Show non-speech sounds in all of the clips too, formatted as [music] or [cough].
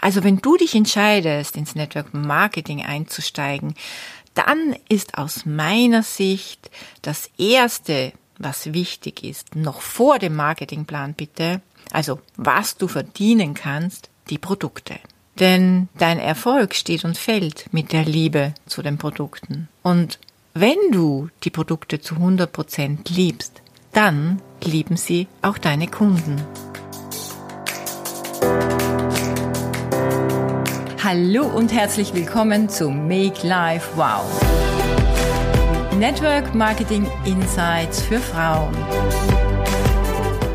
Also wenn du dich entscheidest, ins Network Marketing einzusteigen, dann ist aus meiner Sicht das Erste, was wichtig ist, noch vor dem Marketingplan bitte, also was du verdienen kannst, die Produkte. Denn dein Erfolg steht und fällt mit der Liebe zu den Produkten. Und wenn du die Produkte zu 100% liebst, dann lieben sie auch deine Kunden. Hallo und herzlich willkommen zu Make Life Wow. Network Marketing Insights für Frauen.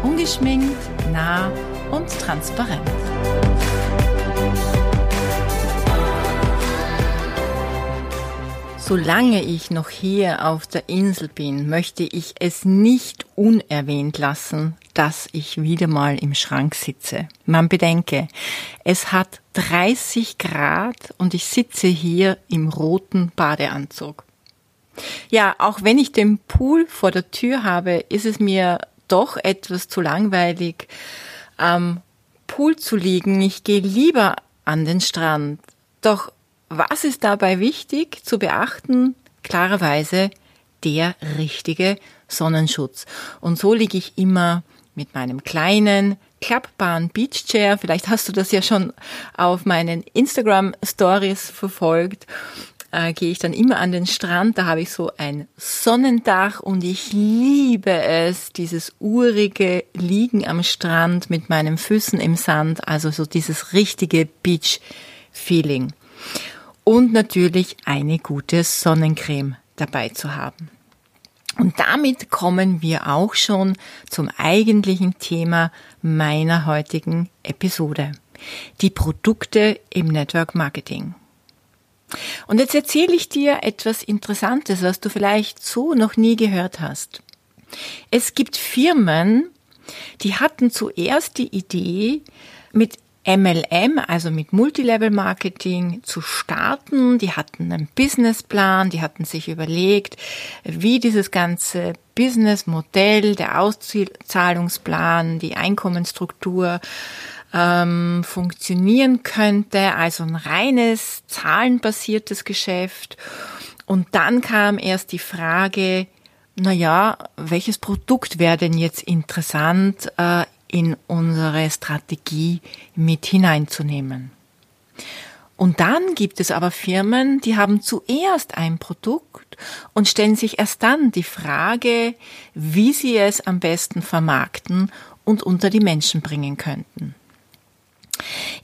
Ungeschminkt, nah und transparent. Solange ich noch hier auf der Insel bin, möchte ich es nicht unerwähnt lassen, dass ich wieder mal im Schrank sitze. Man bedenke, es hat 30 Grad und ich sitze hier im roten Badeanzug. Ja, auch wenn ich den Pool vor der Tür habe, ist es mir doch etwas zu langweilig, am Pool zu liegen. Ich gehe lieber an den Strand. Doch was ist dabei wichtig zu beachten? Klarerweise der richtige Sonnenschutz. Und so liege ich immer mit meinem kleinen klappbaren Beachchair. Vielleicht hast du das ja schon auf meinen Instagram Stories verfolgt. Äh, gehe ich dann immer an den Strand. Da habe ich so ein Sonnendach und ich liebe es, dieses urige Liegen am Strand mit meinen Füßen im Sand. Also so dieses richtige Beach Feeling und natürlich eine gute Sonnencreme dabei zu haben. Und damit kommen wir auch schon zum eigentlichen Thema meiner heutigen Episode. Die Produkte im Network Marketing. Und jetzt erzähle ich dir etwas Interessantes, was du vielleicht so noch nie gehört hast. Es gibt Firmen, die hatten zuerst die Idee, mit MLM, also mit Multilevel Marketing zu starten. Die hatten einen Businessplan, die hatten sich überlegt, wie dieses ganze Businessmodell, der Auszahlungsplan, die Einkommensstruktur ähm, funktionieren könnte. Also ein reines zahlenbasiertes Geschäft. Und dann kam erst die Frage, na ja, welches Produkt wäre denn jetzt interessant äh, in unsere Strategie mit hineinzunehmen. Und dann gibt es aber Firmen, die haben zuerst ein Produkt und stellen sich erst dann die Frage, wie sie es am besten vermarkten und unter die Menschen bringen könnten.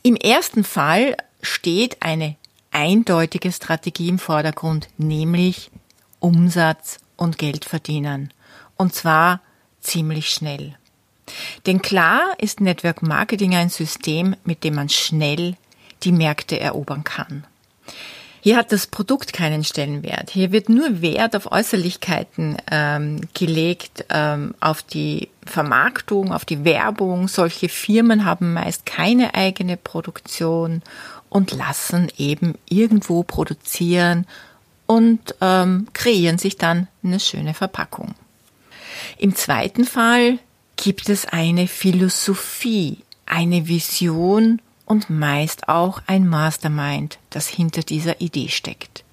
Im ersten Fall steht eine eindeutige Strategie im Vordergrund, nämlich Umsatz und Geld verdienen. Und zwar ziemlich schnell. Denn klar ist Network Marketing ein System, mit dem man schnell die Märkte erobern kann. Hier hat das Produkt keinen Stellenwert. Hier wird nur Wert auf Äußerlichkeiten ähm, gelegt, ähm, auf die Vermarktung, auf die Werbung. Solche Firmen haben meist keine eigene Produktion und lassen eben irgendwo produzieren und ähm, kreieren sich dann eine schöne Verpackung. Im zweiten Fall gibt es eine Philosophie, eine Vision und meist auch ein Mastermind, das hinter dieser Idee steckt.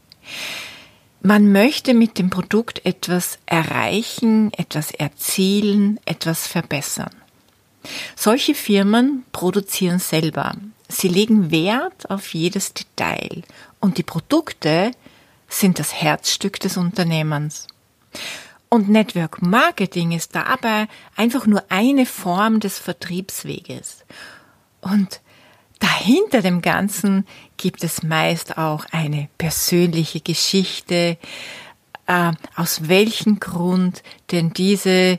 Man möchte mit dem Produkt etwas erreichen, etwas erzielen, etwas verbessern. Solche Firmen produzieren selber. Sie legen Wert auf jedes Detail und die Produkte sind das Herzstück des Unternehmens. Und Network Marketing ist dabei einfach nur eine Form des Vertriebsweges. Und dahinter dem Ganzen gibt es meist auch eine persönliche Geschichte, äh, aus welchem Grund denn diese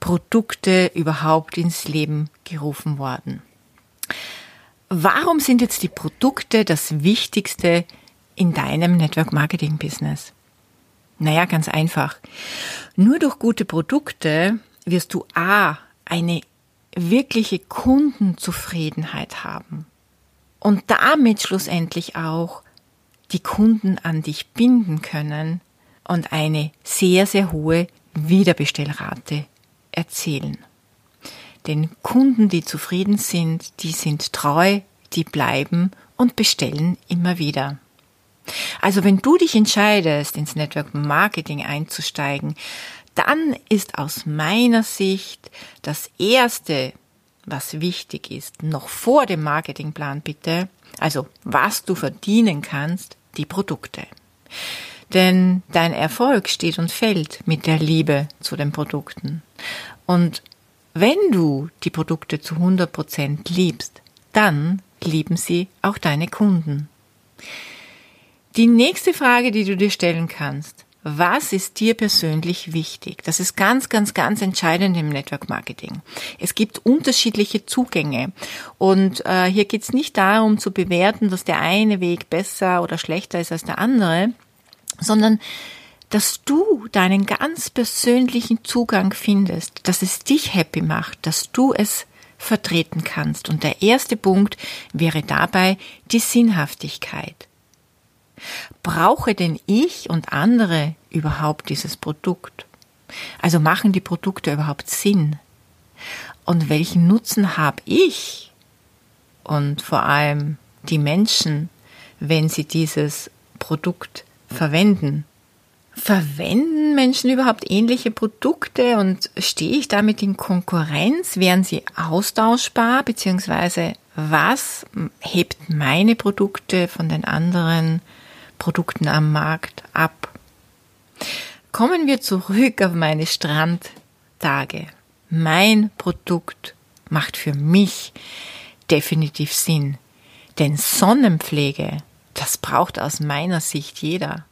Produkte überhaupt ins Leben gerufen worden. Warum sind jetzt die Produkte das Wichtigste in deinem Network Marketing Business? Naja, ganz einfach. Nur durch gute Produkte wirst du A, eine wirkliche Kundenzufriedenheit haben und damit schlussendlich auch die Kunden an dich binden können und eine sehr, sehr hohe Wiederbestellrate erzielen. Denn Kunden, die zufrieden sind, die sind treu, die bleiben und bestellen immer wieder. Also wenn du dich entscheidest, ins Network Marketing einzusteigen, dann ist aus meiner Sicht das Erste, was wichtig ist, noch vor dem Marketingplan bitte, also was du verdienen kannst, die Produkte. Denn dein Erfolg steht und fällt mit der Liebe zu den Produkten. Und wenn du die Produkte zu 100 Prozent liebst, dann lieben sie auch deine Kunden. Die nächste Frage, die du dir stellen kannst, was ist dir persönlich wichtig? Das ist ganz, ganz, ganz entscheidend im Network Marketing. Es gibt unterschiedliche Zugänge und äh, hier geht es nicht darum zu bewerten, dass der eine Weg besser oder schlechter ist als der andere, sondern dass du deinen ganz persönlichen Zugang findest, dass es dich happy macht, dass du es vertreten kannst. Und der erste Punkt wäre dabei die Sinnhaftigkeit. Brauche denn ich und andere überhaupt dieses Produkt? Also machen die Produkte überhaupt Sinn? Und welchen Nutzen habe ich und vor allem die Menschen, wenn sie dieses Produkt verwenden? Verwenden Menschen überhaupt ähnliche Produkte und stehe ich damit in Konkurrenz? Wären sie austauschbar? Beziehungsweise was hebt meine Produkte von den anderen Produkten am Markt ab? Kommen wir zurück auf meine Strandtage. Mein Produkt macht für mich definitiv Sinn. Denn Sonnenpflege, das braucht aus meiner Sicht jeder.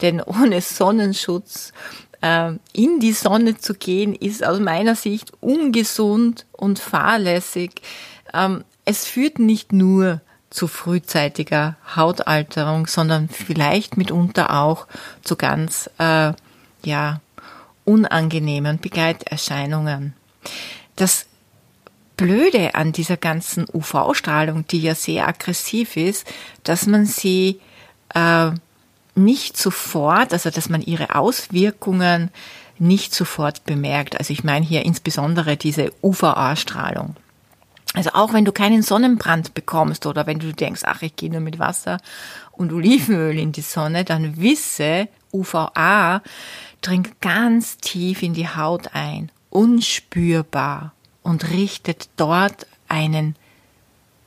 Denn ohne Sonnenschutz äh, in die Sonne zu gehen, ist aus meiner Sicht ungesund und fahrlässig. Ähm, es führt nicht nur zu frühzeitiger Hautalterung, sondern vielleicht mitunter auch zu ganz äh, ja unangenehmen Begleiterscheinungen. Das Blöde an dieser ganzen UV-Strahlung, die ja sehr aggressiv ist, dass man sie äh, nicht sofort, also dass man ihre Auswirkungen nicht sofort bemerkt. Also ich meine hier insbesondere diese UVA-Strahlung. Also auch wenn du keinen Sonnenbrand bekommst oder wenn du denkst, ach, ich gehe nur mit Wasser und Olivenöl in die Sonne, dann wisse, UVA dringt ganz tief in die Haut ein, unspürbar und richtet dort einen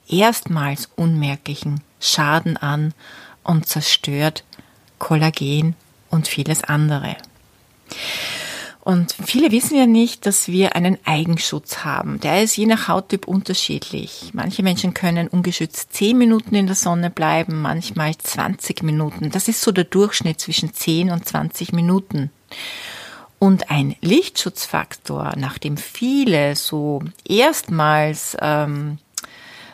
erstmals unmerklichen Schaden an und zerstört Kollagen und vieles andere. Und viele wissen ja nicht, dass wir einen Eigenschutz haben. Der ist je nach Hauttyp unterschiedlich. Manche Menschen können ungeschützt 10 Minuten in der Sonne bleiben, manchmal 20 Minuten. Das ist so der Durchschnitt zwischen 10 und 20 Minuten. Und ein Lichtschutzfaktor, nachdem viele so erstmals ähm,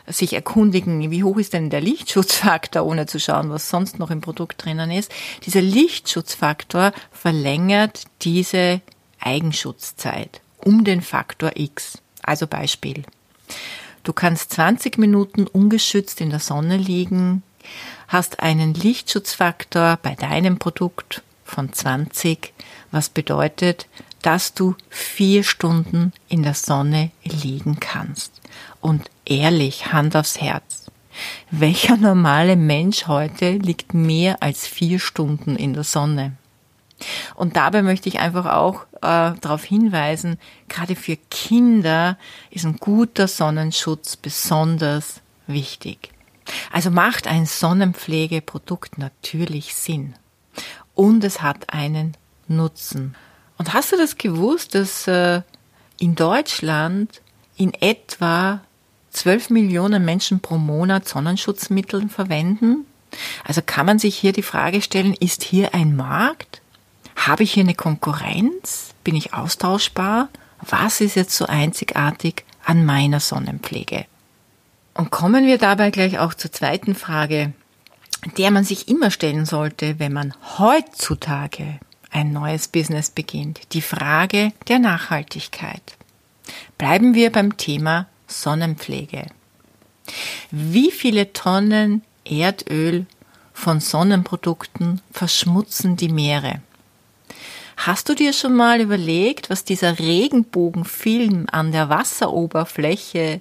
sich erkundigen, wie hoch ist denn der Lichtschutzfaktor, ohne zu schauen, was sonst noch im Produkt drinnen ist. Dieser Lichtschutzfaktor verlängert diese Eigenschutzzeit um den Faktor X. Also Beispiel. Du kannst 20 Minuten ungeschützt in der Sonne liegen, hast einen Lichtschutzfaktor bei deinem Produkt von 20, was bedeutet, dass du vier Stunden in der Sonne liegen kannst. Und ehrlich, Hand aufs Herz. Welcher normale Mensch heute liegt mehr als vier Stunden in der Sonne? Und dabei möchte ich einfach auch äh, darauf hinweisen, gerade für Kinder ist ein guter Sonnenschutz besonders wichtig. Also macht ein Sonnenpflegeprodukt natürlich Sinn. Und es hat einen Nutzen. Und hast du das gewusst, dass äh, in Deutschland in etwa 12 Millionen Menschen pro Monat Sonnenschutzmittel verwenden? Also kann man sich hier die Frage stellen, ist hier ein Markt? Habe ich hier eine Konkurrenz? Bin ich austauschbar? Was ist jetzt so einzigartig an meiner Sonnenpflege? Und kommen wir dabei gleich auch zur zweiten Frage, der man sich immer stellen sollte, wenn man heutzutage ein neues Business beginnt. Die Frage der Nachhaltigkeit. Bleiben wir beim Thema Sonnenpflege. Wie viele Tonnen Erdöl von Sonnenprodukten verschmutzen die Meere? Hast du dir schon mal überlegt, was dieser Regenbogenfilm an der Wasseroberfläche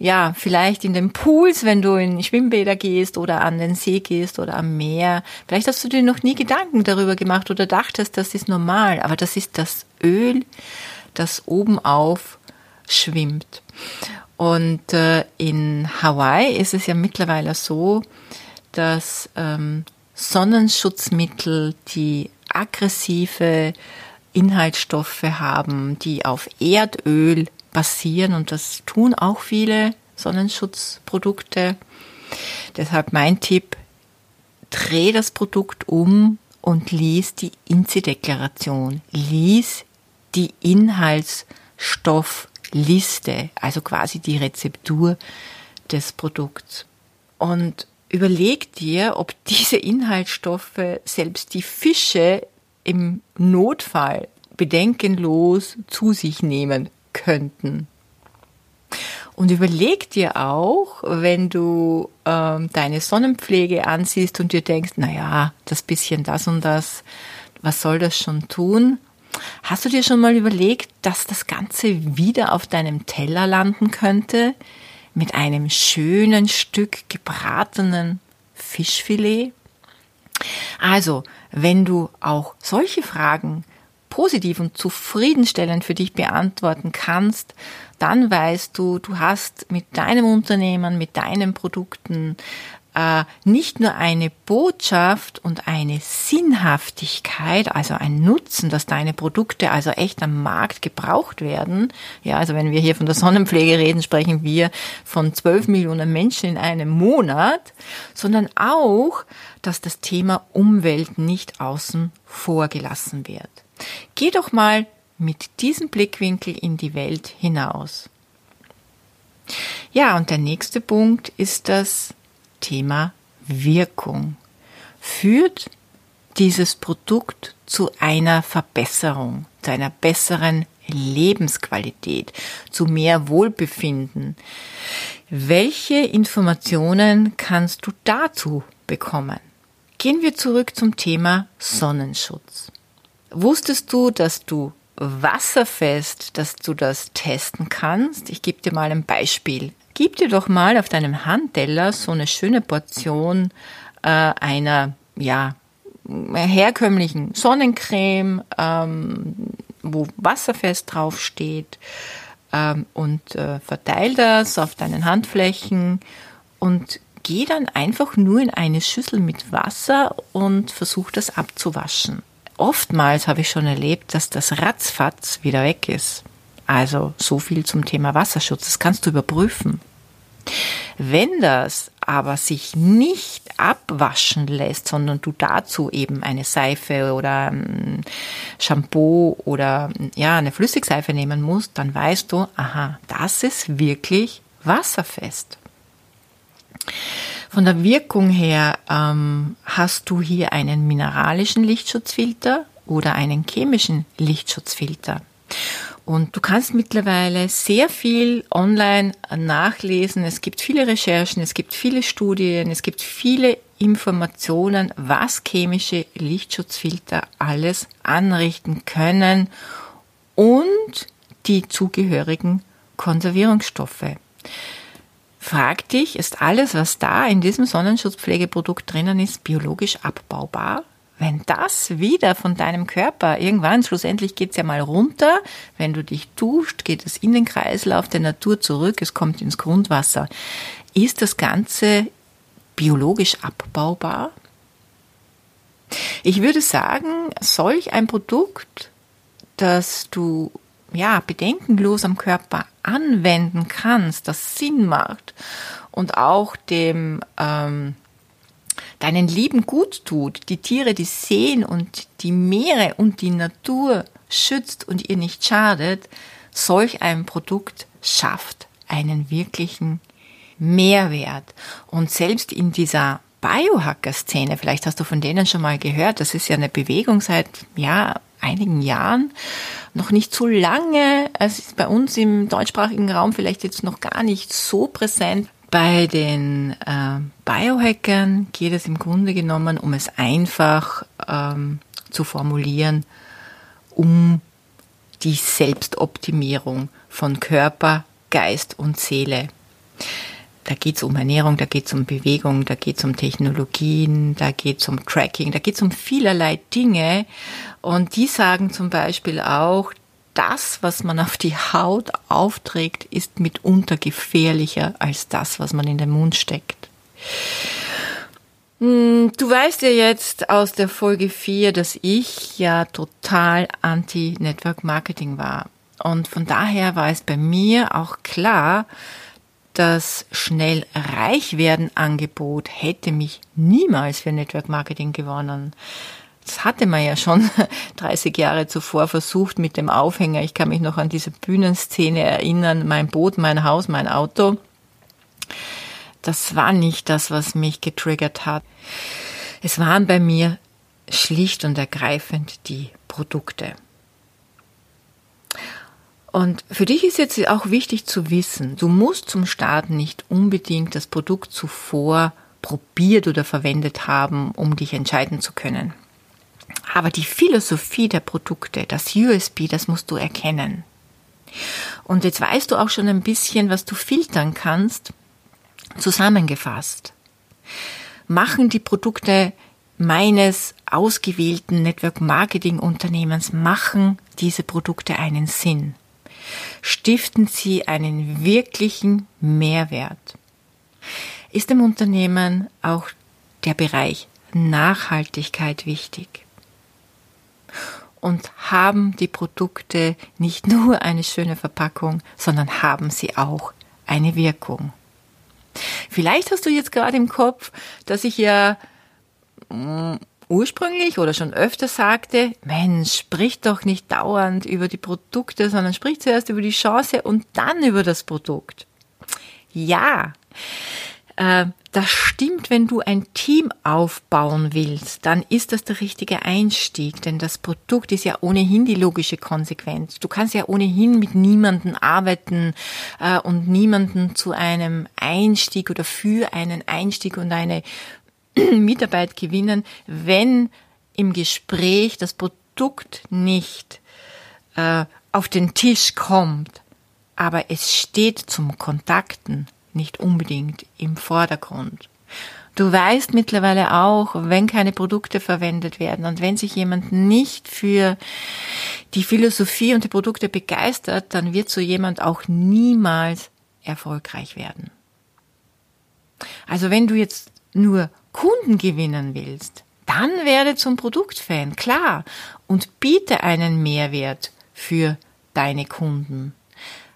ja, vielleicht in den Pools, wenn du in Schwimmbäder gehst oder an den See gehst oder am Meer. Vielleicht hast du dir noch nie Gedanken darüber gemacht oder dachtest, das ist normal, aber das ist das Öl, das oben auf schwimmt. Und äh, in Hawaii ist es ja mittlerweile so, dass ähm, Sonnenschutzmittel, die aggressive Inhaltsstoffe haben, die auf Erdöl basieren und das tun auch viele Sonnenschutzprodukte. Deshalb mein Tipp, dreh das Produkt um und lies die INSI-Deklaration. Lies die Inhaltsstoffliste, also quasi die Rezeptur des Produkts. Und überleg dir, ob diese Inhaltsstoffe selbst die Fische im Notfall bedenkenlos zu sich nehmen könnten. Und überleg dir auch, wenn du ähm, deine Sonnenpflege ansiehst und dir denkst, na ja, das bisschen das und das, was soll das schon tun? Hast du dir schon mal überlegt, dass das Ganze wieder auf deinem Teller landen könnte? Mit einem schönen Stück gebratenen Fischfilet? Also, wenn du auch solche Fragen positiv und zufriedenstellend für dich beantworten kannst, dann weißt du, du hast mit deinem Unternehmen, mit deinen Produkten äh, nicht nur eine Botschaft und eine Sinnhaftigkeit, also ein Nutzen, dass deine Produkte also echt am Markt gebraucht werden. Ja, also wenn wir hier von der Sonnenpflege reden, sprechen wir von 12 Millionen Menschen in einem Monat, sondern auch, dass das Thema Umwelt nicht außen vor gelassen wird. Geh doch mal mit diesem Blickwinkel in die Welt hinaus. Ja, und der nächste Punkt ist das Thema Wirkung. Führt dieses Produkt zu einer Verbesserung, zu einer besseren Lebensqualität, zu mehr Wohlbefinden? Welche Informationen kannst du dazu bekommen? Gehen wir zurück zum Thema Sonnenschutz. Wusstest du, dass du wasserfest, dass du das testen kannst? Ich gebe dir mal ein Beispiel. Gib dir doch mal auf deinem Handteller so eine schöne Portion äh, einer, ja, herkömmlichen Sonnencreme, ähm, wo wasserfest draufsteht ähm, und äh, verteil das auf deinen Handflächen und geh dann einfach nur in eine Schüssel mit Wasser und versuch das abzuwaschen oftmals habe ich schon erlebt, dass das ratzfatz wieder weg ist. Also so viel zum Thema Wasserschutz. Das kannst du überprüfen. Wenn das aber sich nicht abwaschen lässt, sondern du dazu eben eine Seife oder ein Shampoo oder ja, eine Flüssigseife nehmen musst, dann weißt du, aha, das ist wirklich wasserfest. Von der Wirkung her ähm, hast du hier einen mineralischen Lichtschutzfilter oder einen chemischen Lichtschutzfilter. Und du kannst mittlerweile sehr viel online nachlesen. Es gibt viele Recherchen, es gibt viele Studien, es gibt viele Informationen, was chemische Lichtschutzfilter alles anrichten können und die zugehörigen Konservierungsstoffe. Frag dich, ist alles, was da in diesem Sonnenschutzpflegeprodukt drinnen ist, biologisch abbaubar? Wenn das wieder von deinem Körper irgendwann, schlussendlich geht's ja mal runter, wenn du dich duscht, geht es in den Kreislauf der Natur zurück, es kommt ins Grundwasser. Ist das Ganze biologisch abbaubar? Ich würde sagen, solch ein Produkt, das du ja, bedenkenlos am Körper anwenden kannst, das Sinn macht und auch dem ähm, deinen Lieben gut tut, die Tiere, die sehen und die Meere und die Natur schützt und ihr nicht schadet, solch ein Produkt schafft einen wirklichen Mehrwert. Und selbst in dieser Biohacker-Szene, vielleicht hast du von denen schon mal gehört, das ist ja eine Bewegung seit ja, einigen Jahren, noch nicht so lange. Es ist bei uns im deutschsprachigen Raum vielleicht jetzt noch gar nicht so präsent. Bei den äh, Biohackern geht es im Grunde genommen, um es einfach ähm, zu formulieren, um die Selbstoptimierung von Körper, Geist und Seele. Da geht es um Ernährung, da geht es um Bewegung, da geht es um Technologien, da geht es um Tracking, da geht es um vielerlei Dinge. Und die sagen zum Beispiel auch, das, was man auf die Haut aufträgt, ist mitunter gefährlicher als das, was man in den Mund steckt. Hm, du weißt ja jetzt aus der Folge 4, dass ich ja total anti-Network Marketing war. Und von daher war es bei mir auch klar, das schnell reich werden Angebot hätte mich niemals für Network Marketing gewonnen. Das hatte man ja schon [laughs] 30 Jahre zuvor versucht mit dem Aufhänger. Ich kann mich noch an diese Bühnenszene erinnern. Mein Boot, mein Haus, mein Auto. Das war nicht das, was mich getriggert hat. Es waren bei mir schlicht und ergreifend die Produkte. Und für dich ist jetzt auch wichtig zu wissen, du musst zum Start nicht unbedingt das Produkt zuvor probiert oder verwendet haben, um dich entscheiden zu können. Aber die Philosophie der Produkte, das USB, das musst du erkennen. Und jetzt weißt du auch schon ein bisschen, was du filtern kannst. Zusammengefasst. Machen die Produkte meines ausgewählten Network Marketing Unternehmens, machen diese Produkte einen Sinn? Stiften sie einen wirklichen Mehrwert? Ist dem Unternehmen auch der Bereich Nachhaltigkeit wichtig? Und haben die Produkte nicht nur eine schöne Verpackung, sondern haben sie auch eine Wirkung? Vielleicht hast du jetzt gerade im Kopf, dass ich ja mm, ursprünglich oder schon öfter sagte, Mensch, sprich doch nicht dauernd über die Produkte, sondern sprich zuerst über die Chance und dann über das Produkt. Ja, äh, das stimmt, wenn du ein Team aufbauen willst, dann ist das der richtige Einstieg, denn das Produkt ist ja ohnehin die logische Konsequenz. Du kannst ja ohnehin mit niemanden arbeiten äh, und niemanden zu einem Einstieg oder für einen Einstieg und eine [clears throat] Mitarbeit gewinnen, wenn im Gespräch das Produkt nicht äh, auf den Tisch kommt, aber es steht zum Kontakten nicht unbedingt im Vordergrund. Du weißt mittlerweile auch, wenn keine Produkte verwendet werden und wenn sich jemand nicht für die Philosophie und die Produkte begeistert, dann wird so jemand auch niemals erfolgreich werden. Also wenn du jetzt nur Kunden gewinnen willst, dann werde zum Produktfan, klar, und biete einen Mehrwert für deine Kunden.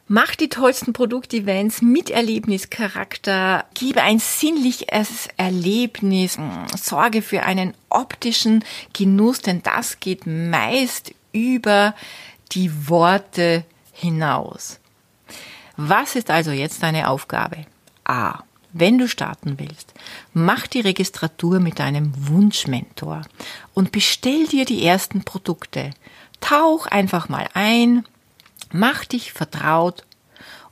Mach die tollsten Produktevents mit Erlebnischarakter, gebe ein sinnliches Erlebnis, sorge für einen optischen Genuss, denn das geht meist über die Worte hinaus. Was ist also jetzt deine Aufgabe? A. Wenn du starten willst, mach die Registratur mit deinem Wunschmentor und bestell dir die ersten Produkte. Tauch einfach mal ein, Mach dich vertraut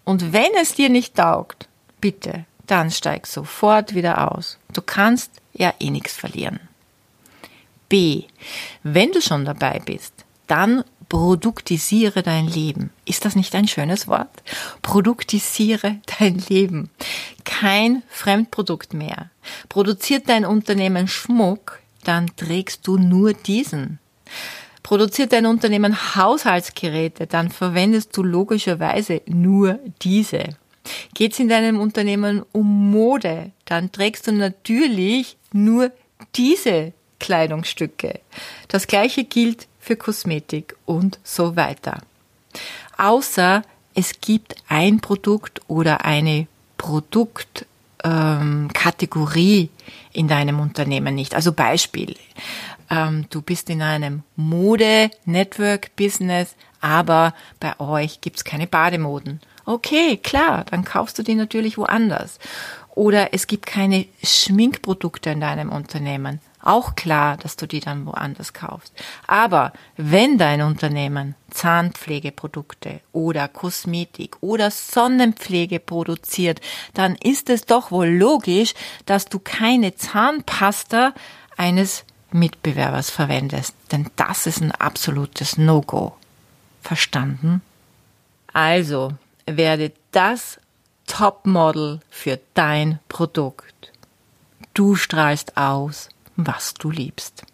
und wenn es dir nicht taugt, bitte, dann steig sofort wieder aus. Du kannst ja eh nichts verlieren. B. Wenn du schon dabei bist, dann produktisiere dein Leben. Ist das nicht ein schönes Wort? Produktisiere dein Leben. Kein Fremdprodukt mehr. Produziert dein Unternehmen Schmuck, dann trägst du nur diesen. Produziert dein Unternehmen Haushaltsgeräte, dann verwendest du logischerweise nur diese. Geht es in deinem Unternehmen um Mode, dann trägst du natürlich nur diese Kleidungsstücke. Das gleiche gilt für Kosmetik und so weiter. Außer es gibt ein Produkt oder eine Produktkategorie ähm, in deinem Unternehmen nicht. Also Beispiel ähm, du bist in einem Mode-Network-Business, aber bei euch gibt's keine Bademoden. Okay, klar, dann kaufst du die natürlich woanders. Oder es gibt keine Schminkprodukte in deinem Unternehmen. Auch klar, dass du die dann woanders kaufst. Aber wenn dein Unternehmen Zahnpflegeprodukte oder Kosmetik oder Sonnenpflege produziert, dann ist es doch wohl logisch, dass du keine Zahnpasta eines Mitbewerbers verwendest, denn das ist ein absolutes No-Go. Verstanden? Also werde das Topmodel für dein Produkt. Du strahlst aus, was du liebst.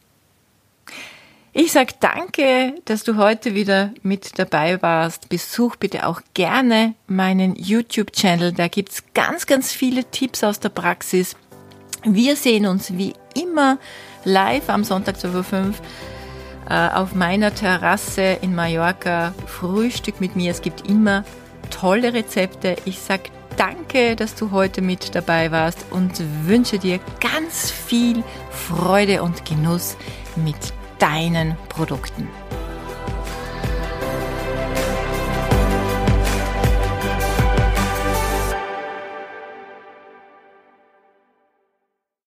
Ich sag danke, dass du heute wieder mit dabei warst. Besuch bitte auch gerne meinen YouTube-Channel. Da gibt's ganz, ganz viele Tipps aus der Praxis. Wir sehen uns wie immer live am Sonntag zu 5 äh, auf meiner Terrasse in Mallorca. Frühstück mit mir. Es gibt immer tolle Rezepte. Ich sag danke, dass du heute mit dabei warst und wünsche dir ganz viel Freude und Genuss mit deinen Produkten.